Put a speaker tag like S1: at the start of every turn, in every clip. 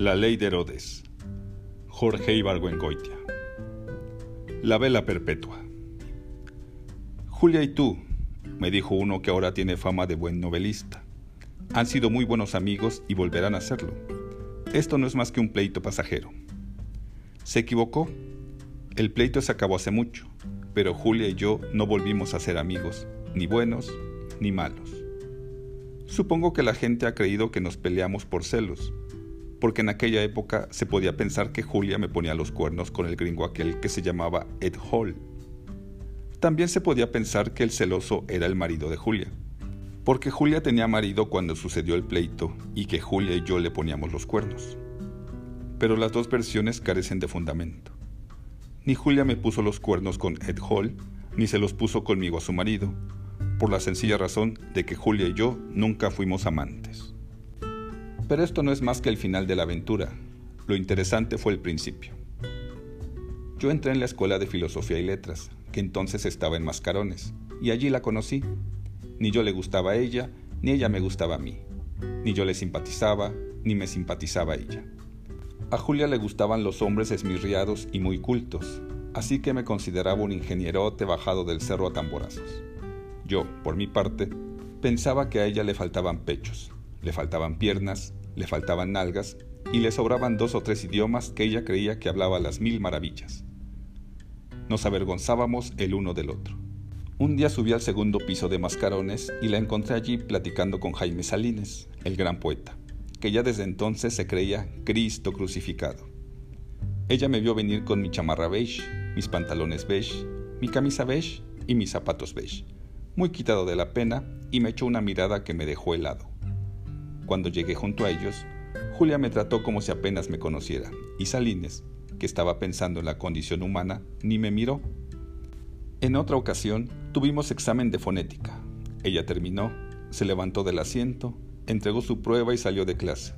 S1: La ley de Herodes. Jorge Ibargüengoitia. La vela perpetua. Julia y tú, me dijo uno que ahora tiene fama de buen novelista. Han sido muy buenos amigos y volverán a serlo. Esto no es más que un pleito pasajero. Se equivocó. El pleito se acabó hace mucho, pero Julia y yo no volvimos a ser amigos, ni buenos ni malos. Supongo que la gente ha creído que nos peleamos por celos, porque en aquella época se podía pensar que Julia me ponía los cuernos con el gringo aquel que se llamaba Ed Hall. También se podía pensar que el celoso era el marido de Julia, porque Julia tenía marido cuando sucedió el pleito y que Julia y yo le poníamos los cuernos. Pero las dos versiones carecen de fundamento. Ni Julia me puso los cuernos con Ed Hall, ni se los puso conmigo a su marido, por la sencilla razón de que Julia y yo nunca fuimos amantes. Pero esto no es más que el final de la aventura. Lo interesante fue el principio. Yo entré en la escuela de filosofía y letras, que entonces estaba en Mascarones, y allí la conocí. Ni yo le gustaba a ella, ni ella me gustaba a mí. Ni yo le simpatizaba, ni me simpatizaba a ella. A Julia le gustaban los hombres esmirriados y muy cultos, así que me consideraba un ingenierote bajado del cerro a tamborazos. Yo, por mi parte, pensaba que a ella le faltaban pechos, le faltaban piernas, le faltaban nalgas y le sobraban dos o tres idiomas que ella creía que hablaba las mil maravillas. Nos avergonzábamos el uno del otro. Un día subí al segundo piso de Mascarones y la encontré allí platicando con Jaime Salines, el gran poeta, que ya desde entonces se creía Cristo crucificado. Ella me vio venir con mi chamarra beige, mis pantalones beige, mi camisa beige y mis zapatos beige, muy quitado de la pena, y me echó una mirada que me dejó helado. Cuando llegué junto a ellos, Julia me trató como si apenas me conociera, y Salines, que estaba pensando en la condición humana, ni me miró. En otra ocasión, tuvimos examen de fonética. Ella terminó, se levantó del asiento, entregó su prueba y salió de clase.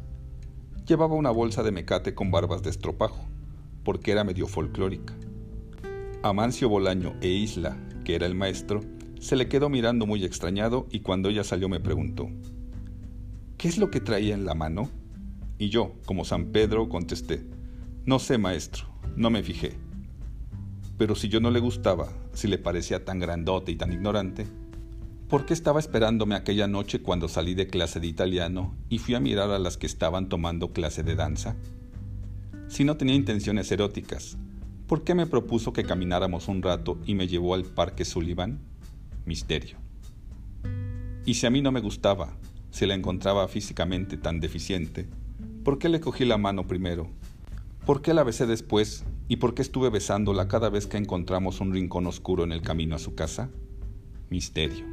S1: Llevaba una bolsa de mecate con barbas de estropajo, porque era medio folclórica. Amancio Bolaño e Isla, que era el maestro, se le quedó mirando muy extrañado y cuando ella salió me preguntó, ¿Qué es lo que traía en la mano? Y yo, como San Pedro, contesté, no sé, maestro, no me fijé. Pero si yo no le gustaba, si le parecía tan grandote y tan ignorante, ¿por qué estaba esperándome aquella noche cuando salí de clase de italiano y fui a mirar a las que estaban tomando clase de danza? Si no tenía intenciones eróticas, ¿por qué me propuso que camináramos un rato y me llevó al Parque Sullivan? Misterio. Y si a mí no me gustaba, si la encontraba físicamente tan deficiente, ¿por qué le cogí la mano primero? ¿Por qué la besé después? ¿Y por qué estuve besándola cada vez que encontramos un rincón oscuro en el camino a su casa? Misterio.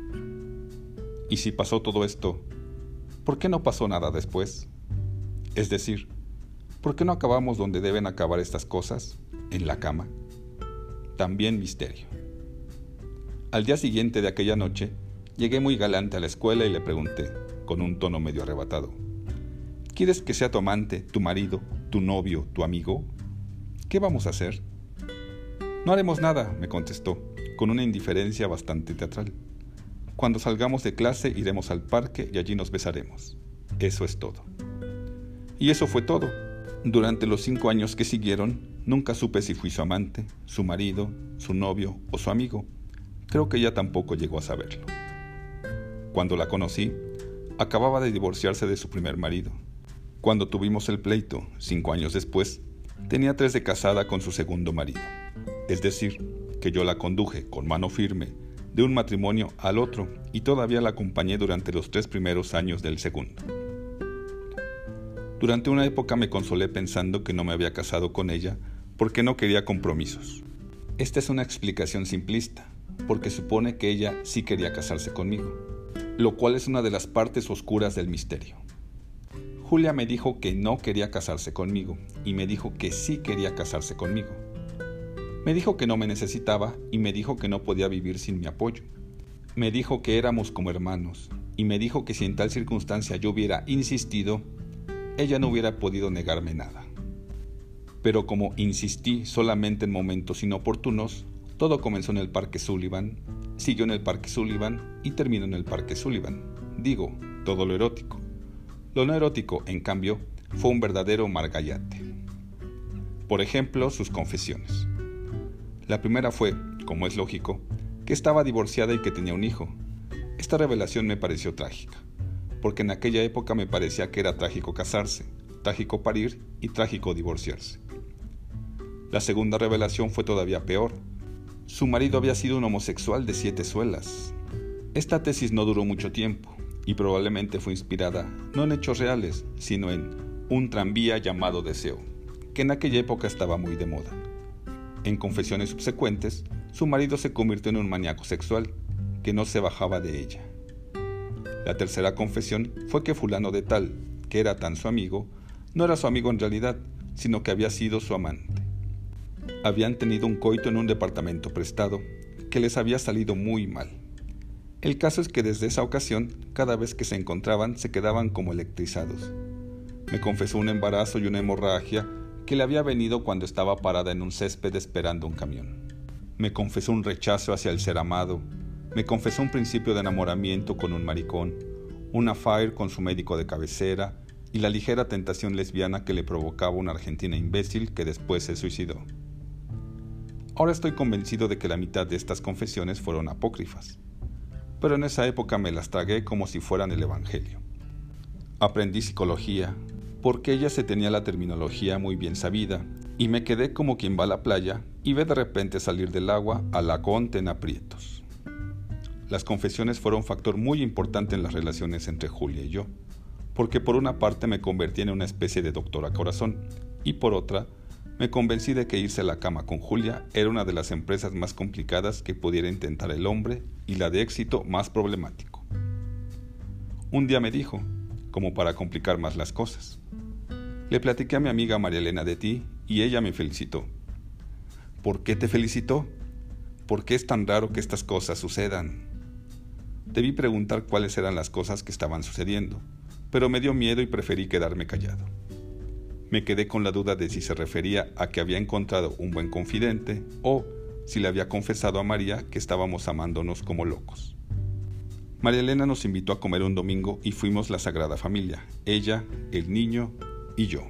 S1: ¿Y si pasó todo esto, por qué no pasó nada después? Es decir, ¿por qué no acabamos donde deben acabar estas cosas? En la cama. También misterio. Al día siguiente de aquella noche, llegué muy galante a la escuela y le pregunté, con un tono medio arrebatado. ¿Quieres que sea tu amante, tu marido, tu novio, tu amigo? ¿Qué vamos a hacer? No haremos nada, me contestó, con una indiferencia bastante teatral. Cuando salgamos de clase iremos al parque y allí nos besaremos. Eso es todo. Y eso fue todo. Durante los cinco años que siguieron, nunca supe si fui su amante, su marido, su novio o su amigo. Creo que ella tampoco llegó a saberlo. Cuando la conocí, acababa de divorciarse de su primer marido. Cuando tuvimos el pleito, cinco años después, tenía tres de casada con su segundo marido. Es decir, que yo la conduje con mano firme de un matrimonio al otro y todavía la acompañé durante los tres primeros años del segundo. Durante una época me consolé pensando que no me había casado con ella porque no quería compromisos. Esta es una explicación simplista, porque supone que ella sí quería casarse conmigo lo cual es una de las partes oscuras del misterio. Julia me dijo que no quería casarse conmigo y me dijo que sí quería casarse conmigo. Me dijo que no me necesitaba y me dijo que no podía vivir sin mi apoyo. Me dijo que éramos como hermanos y me dijo que si en tal circunstancia yo hubiera insistido, ella no hubiera podido negarme nada. Pero como insistí solamente en momentos inoportunos, todo comenzó en el Parque Sullivan siguió en el Parque Sullivan y terminó en el Parque Sullivan. Digo, todo lo erótico. Lo no erótico, en cambio, fue un verdadero margallate. Por ejemplo, sus confesiones. La primera fue, como es lógico, que estaba divorciada y que tenía un hijo. Esta revelación me pareció trágica, porque en aquella época me parecía que era trágico casarse, trágico parir y trágico divorciarse. La segunda revelación fue todavía peor. Su marido había sido un homosexual de siete suelas. Esta tesis no duró mucho tiempo y probablemente fue inspirada no en hechos reales, sino en un tranvía llamado Deseo, que en aquella época estaba muy de moda. En confesiones subsecuentes, su marido se convirtió en un maníaco sexual, que no se bajaba de ella. La tercera confesión fue que fulano de tal, que era tan su amigo, no era su amigo en realidad, sino que había sido su amante. Habían tenido un coito en un departamento prestado, que les había salido muy mal. El caso es que desde esa ocasión, cada vez que se encontraban, se quedaban como electrizados. Me confesó un embarazo y una hemorragia que le había venido cuando estaba parada en un césped esperando un camión. Me confesó un rechazo hacia el ser amado, me confesó un principio de enamoramiento con un maricón, un affair con su médico de cabecera y la ligera tentación lesbiana que le provocaba una argentina imbécil que después se suicidó. Ahora estoy convencido de que la mitad de estas confesiones fueron apócrifas pero en esa época me las tragué como si fueran el Evangelio. Aprendí psicología, porque ella se tenía la terminología muy bien sabida, y me quedé como quien va a la playa y ve de repente salir del agua a la conte en aprietos. Las confesiones fueron un factor muy importante en las relaciones entre Julia y yo, porque por una parte me convertí en una especie de doctora corazón, y por otra, me convencí de que irse a la cama con Julia era una de las empresas más complicadas que pudiera intentar el hombre y la de éxito más problemático. Un día me dijo, como para complicar más las cosas. Le platiqué a mi amiga María Elena de ti y ella me felicitó. ¿Por qué te felicitó? ¿Por qué es tan raro que estas cosas sucedan? Debí preguntar cuáles eran las cosas que estaban sucediendo, pero me dio miedo y preferí quedarme callado. Me quedé con la duda de si se refería a que había encontrado un buen confidente o si le había confesado a María que estábamos amándonos como locos. María Elena nos invitó a comer un domingo y fuimos la Sagrada Familia, ella, el niño y yo.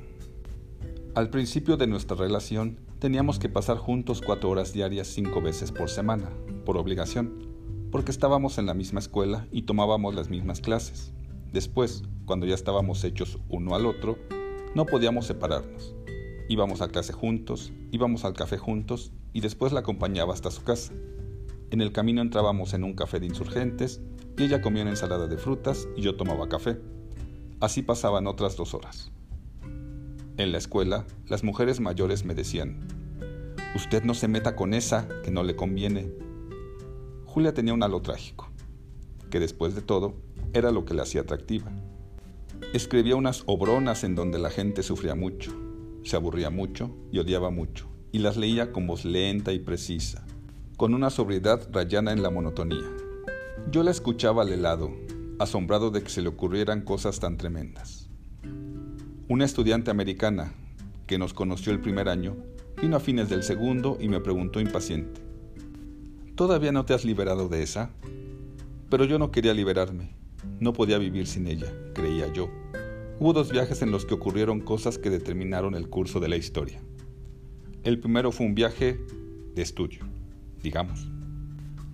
S1: Al principio de nuestra relación teníamos que pasar juntos cuatro horas diarias cinco veces por semana, por obligación, porque estábamos en la misma escuela y tomábamos las mismas clases. Después, cuando ya estábamos hechos uno al otro, no podíamos separarnos. Íbamos a clase juntos, íbamos al café juntos y después la acompañaba hasta su casa. En el camino entrábamos en un café de insurgentes y ella comía una ensalada de frutas y yo tomaba café. Así pasaban otras dos horas. En la escuela, las mujeres mayores me decían, Usted no se meta con esa, que no le conviene. Julia tenía un halo trágico, que después de todo era lo que la hacía atractiva. Escribía unas obronas en donde la gente sufría mucho, se aburría mucho y odiaba mucho, y las leía con voz lenta y precisa, con una sobriedad rayana en la monotonía. Yo la escuchaba al helado, asombrado de que se le ocurrieran cosas tan tremendas. Una estudiante americana, que nos conoció el primer año, vino a fines del segundo y me preguntó impaciente, ¿Todavía no te has liberado de esa? Pero yo no quería liberarme. No podía vivir sin ella, creía yo. Hubo dos viajes en los que ocurrieron cosas que determinaron el curso de la historia. El primero fue un viaje de estudio, digamos.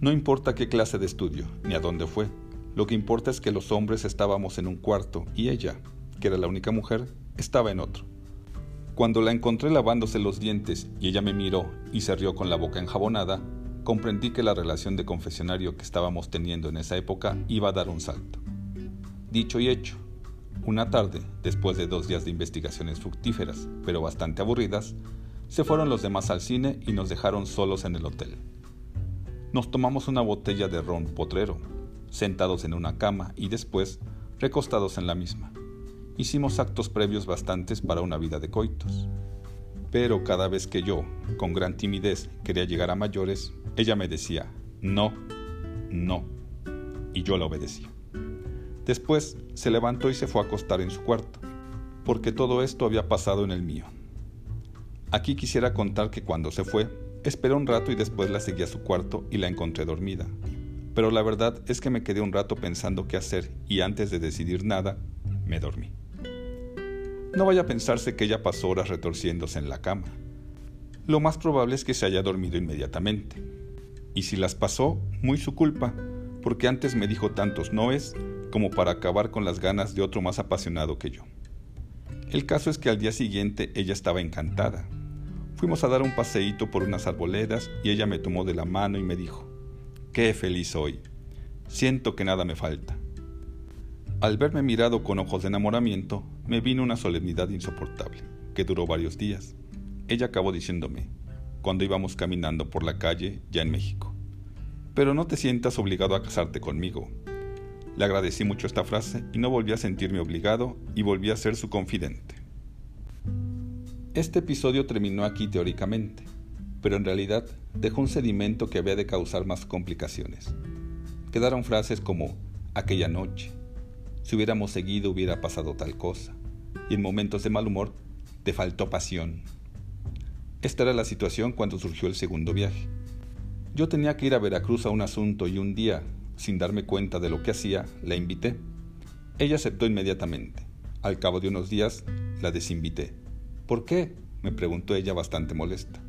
S1: No importa qué clase de estudio, ni a dónde fue. Lo que importa es que los hombres estábamos en un cuarto y ella, que era la única mujer, estaba en otro. Cuando la encontré lavándose los dientes y ella me miró y se rió con la boca enjabonada, comprendí que la relación de confesionario que estábamos teniendo en esa época iba a dar un salto. Dicho y hecho, una tarde, después de dos días de investigaciones fructíferas, pero bastante aburridas, se fueron los demás al cine y nos dejaron solos en el hotel. Nos tomamos una botella de ron potrero, sentados en una cama y después recostados en la misma. Hicimos actos previos bastantes para una vida de coitos. Pero cada vez que yo, con gran timidez, quería llegar a mayores, ella me decía, no, no, y yo la obedecí. Después se levantó y se fue a acostar en su cuarto, porque todo esto había pasado en el mío. Aquí quisiera contar que cuando se fue, esperé un rato y después la seguí a su cuarto y la encontré dormida. Pero la verdad es que me quedé un rato pensando qué hacer y antes de decidir nada, me dormí. No vaya a pensarse que ella pasó horas retorciéndose en la cama. Lo más probable es que se haya dormido inmediatamente. Y si las pasó, muy su culpa, porque antes me dijo tantos noes como para acabar con las ganas de otro más apasionado que yo. El caso es que al día siguiente ella estaba encantada. Fuimos a dar un paseíto por unas arboledas y ella me tomó de la mano y me dijo, qué feliz soy. Siento que nada me falta. Al verme mirado con ojos de enamoramiento, me vino una solemnidad insoportable, que duró varios días. Ella acabó diciéndome, cuando íbamos caminando por la calle, ya en México, pero no te sientas obligado a casarte conmigo. Le agradecí mucho esta frase y no volví a sentirme obligado y volví a ser su confidente. Este episodio terminó aquí teóricamente, pero en realidad dejó un sedimento que había de causar más complicaciones. Quedaron frases como aquella noche, si hubiéramos seguido hubiera pasado tal cosa. Y en momentos de mal humor, te faltó pasión. Esta era la situación cuando surgió el segundo viaje. Yo tenía que ir a Veracruz a un asunto y un día, sin darme cuenta de lo que hacía, la invité. Ella aceptó inmediatamente. Al cabo de unos días, la desinvité. ¿Por qué? me preguntó ella bastante molesta.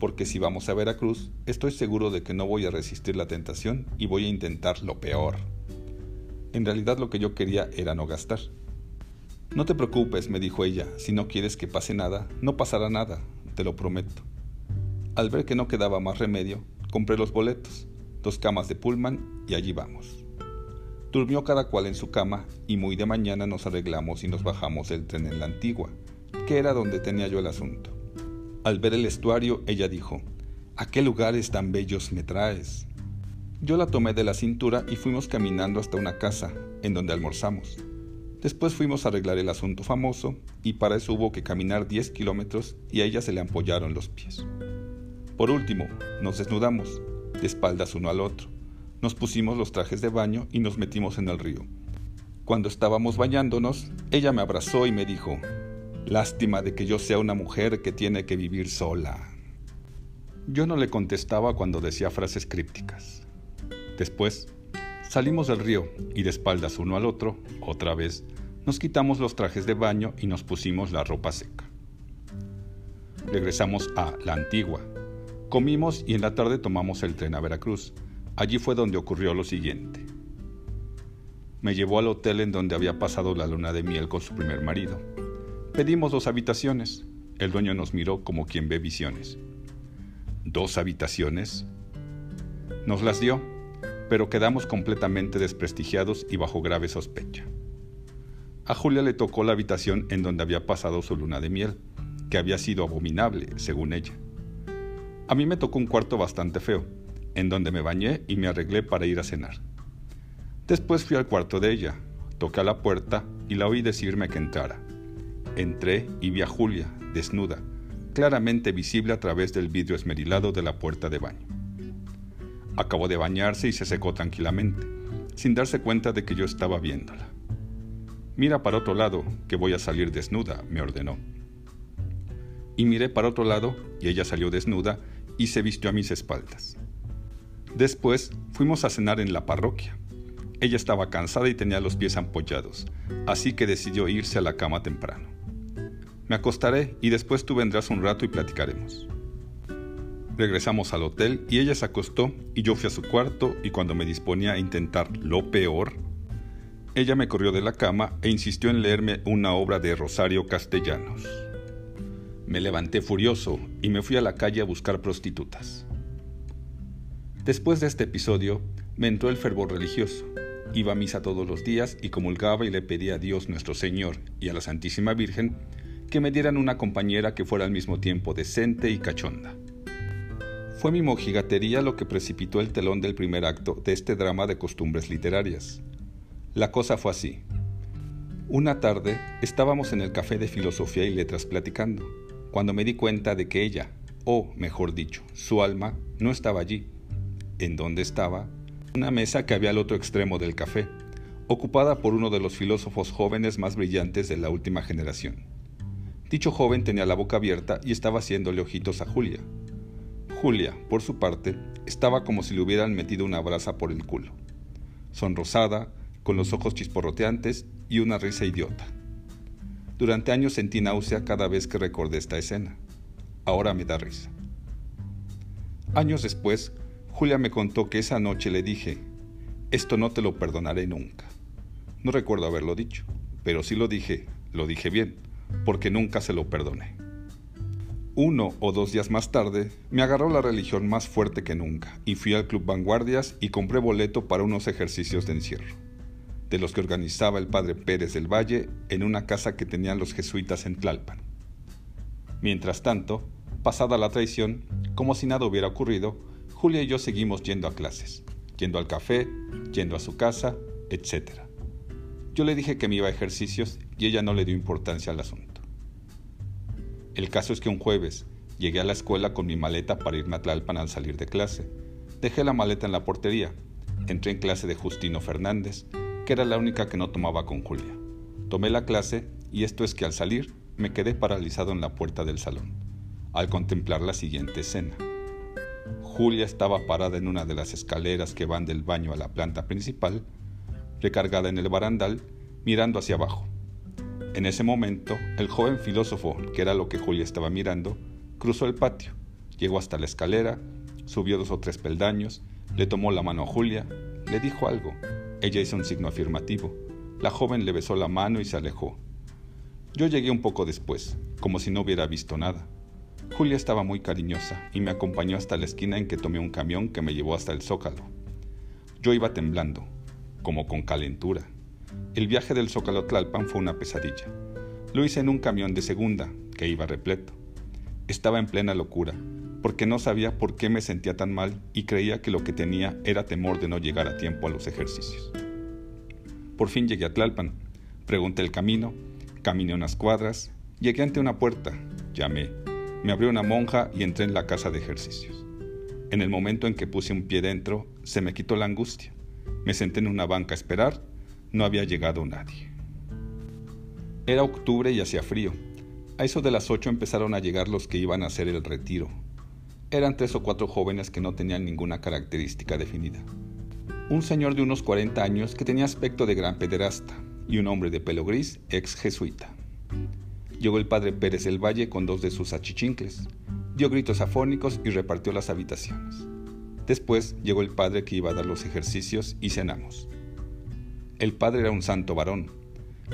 S1: Porque si vamos a Veracruz, estoy seguro de que no voy a resistir la tentación y voy a intentar lo peor. En realidad lo que yo quería era no gastar. No te preocupes, me dijo ella, si no quieres que pase nada, no pasará nada, te lo prometo. Al ver que no quedaba más remedio, compré los boletos, dos camas de pullman y allí vamos. Durmió cada cual en su cama y muy de mañana nos arreglamos y nos bajamos del tren en la antigua, que era donde tenía yo el asunto. Al ver el estuario, ella dijo, ¿A qué lugares tan bellos me traes? Yo la tomé de la cintura y fuimos caminando hasta una casa, en donde almorzamos. Después fuimos a arreglar el asunto famoso y para eso hubo que caminar 10 kilómetros y a ella se le ampollaron los pies. Por último, nos desnudamos, de espaldas uno al otro. Nos pusimos los trajes de baño y nos metimos en el río. Cuando estábamos bañándonos, ella me abrazó y me dijo, Lástima de que yo sea una mujer que tiene que vivir sola. Yo no le contestaba cuando decía frases crípticas. Después, salimos del río y de espaldas uno al otro, otra vez, nos quitamos los trajes de baño y nos pusimos la ropa seca. Regresamos a La Antigua. Comimos y en la tarde tomamos el tren a Veracruz. Allí fue donde ocurrió lo siguiente. Me llevó al hotel en donde había pasado la luna de miel con su primer marido. Pedimos dos habitaciones. El dueño nos miró como quien ve visiones. ¿Dos habitaciones? Nos las dio pero quedamos completamente desprestigiados y bajo grave sospecha. A Julia le tocó la habitación en donde había pasado su luna de miel, que había sido abominable, según ella. A mí me tocó un cuarto bastante feo, en donde me bañé y me arreglé para ir a cenar. Después fui al cuarto de ella, toqué a la puerta y la oí decirme que entrara. Entré y vi a Julia, desnuda, claramente visible a través del vidrio esmerilado de la puerta de baño. Acabó de bañarse y se secó tranquilamente, sin darse cuenta de que yo estaba viéndola. Mira para otro lado, que voy a salir desnuda, me ordenó. Y miré para otro lado, y ella salió desnuda y se vistió a mis espaldas. Después fuimos a cenar en la parroquia. Ella estaba cansada y tenía los pies ampollados, así que decidió irse a la cama temprano. Me acostaré y después tú vendrás un rato y platicaremos. Regresamos al hotel y ella se acostó y yo fui a su cuarto y cuando me disponía a intentar lo peor, ella me corrió de la cama e insistió en leerme una obra de Rosario Castellanos. Me levanté furioso y me fui a la calle a buscar prostitutas. Después de este episodio, me entró el fervor religioso. Iba a misa todos los días y comulgaba y le pedía a Dios nuestro Señor y a la Santísima Virgen que me dieran una compañera que fuera al mismo tiempo decente y cachonda. Fue mi mojigatería lo que precipitó el telón del primer acto de este drama de costumbres literarias. La cosa fue así. Una tarde estábamos en el café de filosofía y letras platicando, cuando me di cuenta de que ella, o mejor dicho, su alma, no estaba allí. ¿En dónde estaba? Una mesa que había al otro extremo del café, ocupada por uno de los filósofos jóvenes más brillantes de la última generación. Dicho joven tenía la boca abierta y estaba haciéndole ojitos a Julia, Julia, por su parte, estaba como si le hubieran metido una brasa por el culo. Sonrosada, con los ojos chisporroteantes y una risa idiota. Durante años sentí náusea cada vez que recordé esta escena. Ahora me da risa. Años después, Julia me contó que esa noche le dije, esto no te lo perdonaré nunca. No recuerdo haberlo dicho, pero sí lo dije, lo dije bien, porque nunca se lo perdoné. Uno o dos días más tarde, me agarró la religión más fuerte que nunca y fui al Club Vanguardias y compré boleto para unos ejercicios de encierro, de los que organizaba el padre Pérez del Valle en una casa que tenían los jesuitas en Tlalpan. Mientras tanto, pasada la traición, como si nada hubiera ocurrido, Julia y yo seguimos yendo a clases, yendo al café, yendo a su casa, etc. Yo le dije que me iba a ejercicios y ella no le dio importancia al asunto. El caso es que un jueves llegué a la escuela con mi maleta para irme a Tlalpan al salir de clase. Dejé la maleta en la portería. Entré en clase de Justino Fernández, que era la única que no tomaba con Julia. Tomé la clase y esto es que al salir me quedé paralizado en la puerta del salón, al contemplar la siguiente escena. Julia estaba parada en una de las escaleras que van del baño a la planta principal, recargada en el barandal, mirando hacia abajo. En ese momento, el joven filósofo, que era lo que Julia estaba mirando, cruzó el patio, llegó hasta la escalera, subió dos o tres peldaños, le tomó la mano a Julia, le dijo algo. Ella hizo un signo afirmativo. La joven le besó la mano y se alejó. Yo llegué un poco después, como si no hubiera visto nada. Julia estaba muy cariñosa y me acompañó hasta la esquina en que tomé un camión que me llevó hasta el zócalo. Yo iba temblando, como con calentura. El viaje del Zócalo Tlalpan fue una pesadilla. Lo hice en un camión de segunda, que iba repleto. Estaba en plena locura, porque no sabía por qué me sentía tan mal y creía que lo que tenía era temor de no llegar a tiempo a los ejercicios. Por fin llegué a Tlalpan, pregunté el camino, caminé unas cuadras, llegué ante una puerta, llamé, me abrió una monja y entré en la casa de ejercicios. En el momento en que puse un pie dentro, se me quitó la angustia. Me senté en una banca a esperar no había llegado nadie. Era octubre y hacía frío. A eso de las ocho empezaron a llegar los que iban a hacer el retiro. Eran tres o cuatro jóvenes que no tenían ninguna característica definida. Un señor de unos 40 años que tenía aspecto de gran pederasta y un hombre de pelo gris, ex jesuita. Llegó el padre Pérez del Valle con dos de sus achichincles, dio gritos afónicos y repartió las habitaciones. Después llegó el padre que iba a dar los ejercicios y cenamos. El padre era un santo varón.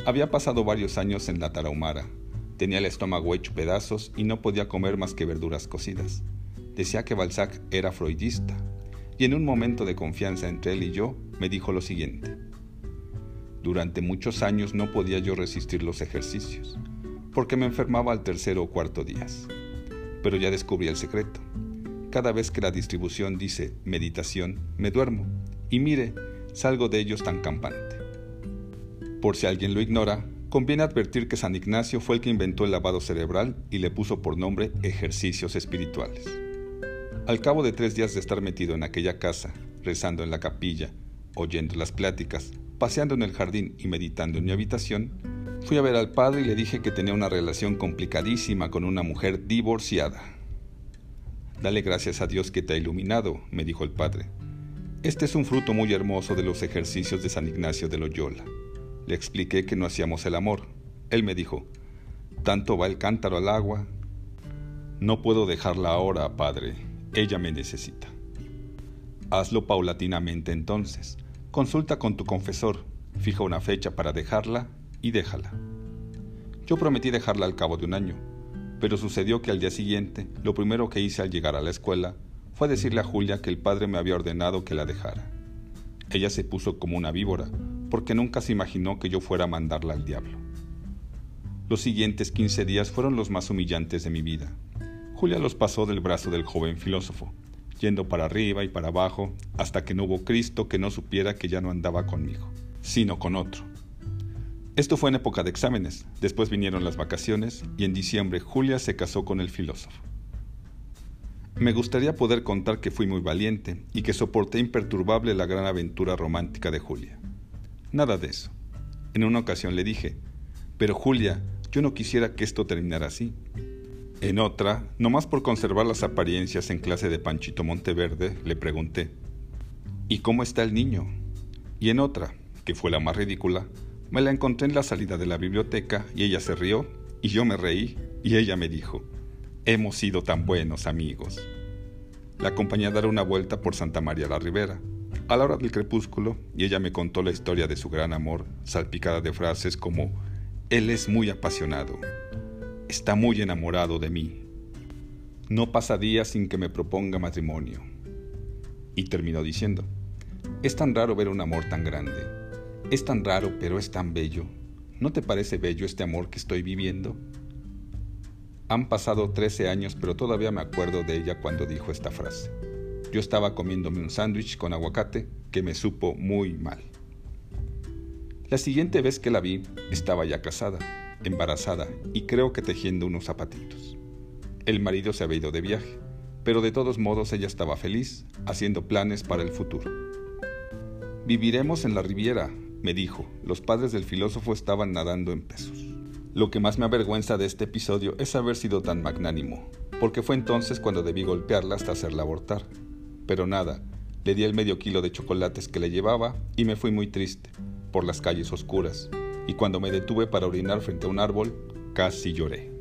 S1: Había pasado varios años en la Tarahumara. Tenía el estómago hecho pedazos y no podía comer más que verduras cocidas. Decía que Balzac era freudista. Y en un momento de confianza entre él y yo, me dijo lo siguiente. Durante muchos años no podía yo resistir los ejercicios, porque me enfermaba al tercero o cuarto días. Pero ya descubrí el secreto. Cada vez que la distribución dice meditación, me duermo. Y mire, salgo de ellos tan campante. Por si alguien lo ignora, conviene advertir que San Ignacio fue el que inventó el lavado cerebral y le puso por nombre ejercicios espirituales. Al cabo de tres días de estar metido en aquella casa, rezando en la capilla, oyendo las pláticas, paseando en el jardín y meditando en mi habitación, fui a ver al padre y le dije que tenía una relación complicadísima con una mujer divorciada. Dale gracias a Dios que te ha iluminado, me dijo el padre. Este es un fruto muy hermoso de los ejercicios de San Ignacio de Loyola. Le expliqué que no hacíamos el amor. Él me dijo, tanto va el cántaro al agua. No puedo dejarla ahora, padre. Ella me necesita. Hazlo paulatinamente entonces. Consulta con tu confesor, fija una fecha para dejarla y déjala. Yo prometí dejarla al cabo de un año, pero sucedió que al día siguiente, lo primero que hice al llegar a la escuela fue decirle a Julia que el padre me había ordenado que la dejara. Ella se puso como una víbora, porque nunca se imaginó que yo fuera a mandarla al diablo. Los siguientes 15 días fueron los más humillantes de mi vida. Julia los pasó del brazo del joven filósofo, yendo para arriba y para abajo, hasta que no hubo Cristo que no supiera que ya no andaba conmigo, sino con otro. Esto fue en época de exámenes, después vinieron las vacaciones y en diciembre Julia se casó con el filósofo. Me gustaría poder contar que fui muy valiente y que soporté imperturbable la gran aventura romántica de Julia. Nada de eso. En una ocasión le dije, pero Julia, yo no quisiera que esto terminara así. En otra, nomás por conservar las apariencias en clase de Panchito Monteverde, le pregunté, ¿y cómo está el niño? Y en otra, que fue la más ridícula, Me la encontré en la salida de la biblioteca y ella se rió y yo me reí y ella me dijo, hemos sido tan buenos amigos. La acompañé a dar una vuelta por Santa María la Ribera, a la hora del crepúsculo, y ella me contó la historia de su gran amor, salpicada de frases como, Él es muy apasionado, está muy enamorado de mí, no pasa día sin que me proponga matrimonio. Y terminó diciendo, es tan raro ver un amor tan grande, es tan raro pero es tan bello, ¿no te parece bello este amor que estoy viviendo? Han pasado 13 años, pero todavía me acuerdo de ella cuando dijo esta frase. Yo estaba comiéndome un sándwich con aguacate que me supo muy mal. La siguiente vez que la vi, estaba ya casada, embarazada y creo que tejiendo unos zapatitos. El marido se había ido de viaje, pero de todos modos ella estaba feliz, haciendo planes para el futuro. Viviremos en la Riviera, me dijo. Los padres del filósofo estaban nadando en pesos. Lo que más me avergüenza de este episodio es haber sido tan magnánimo, porque fue entonces cuando debí golpearla hasta hacerla abortar. Pero nada, le di el medio kilo de chocolates que le llevaba y me fui muy triste, por las calles oscuras, y cuando me detuve para orinar frente a un árbol, casi lloré.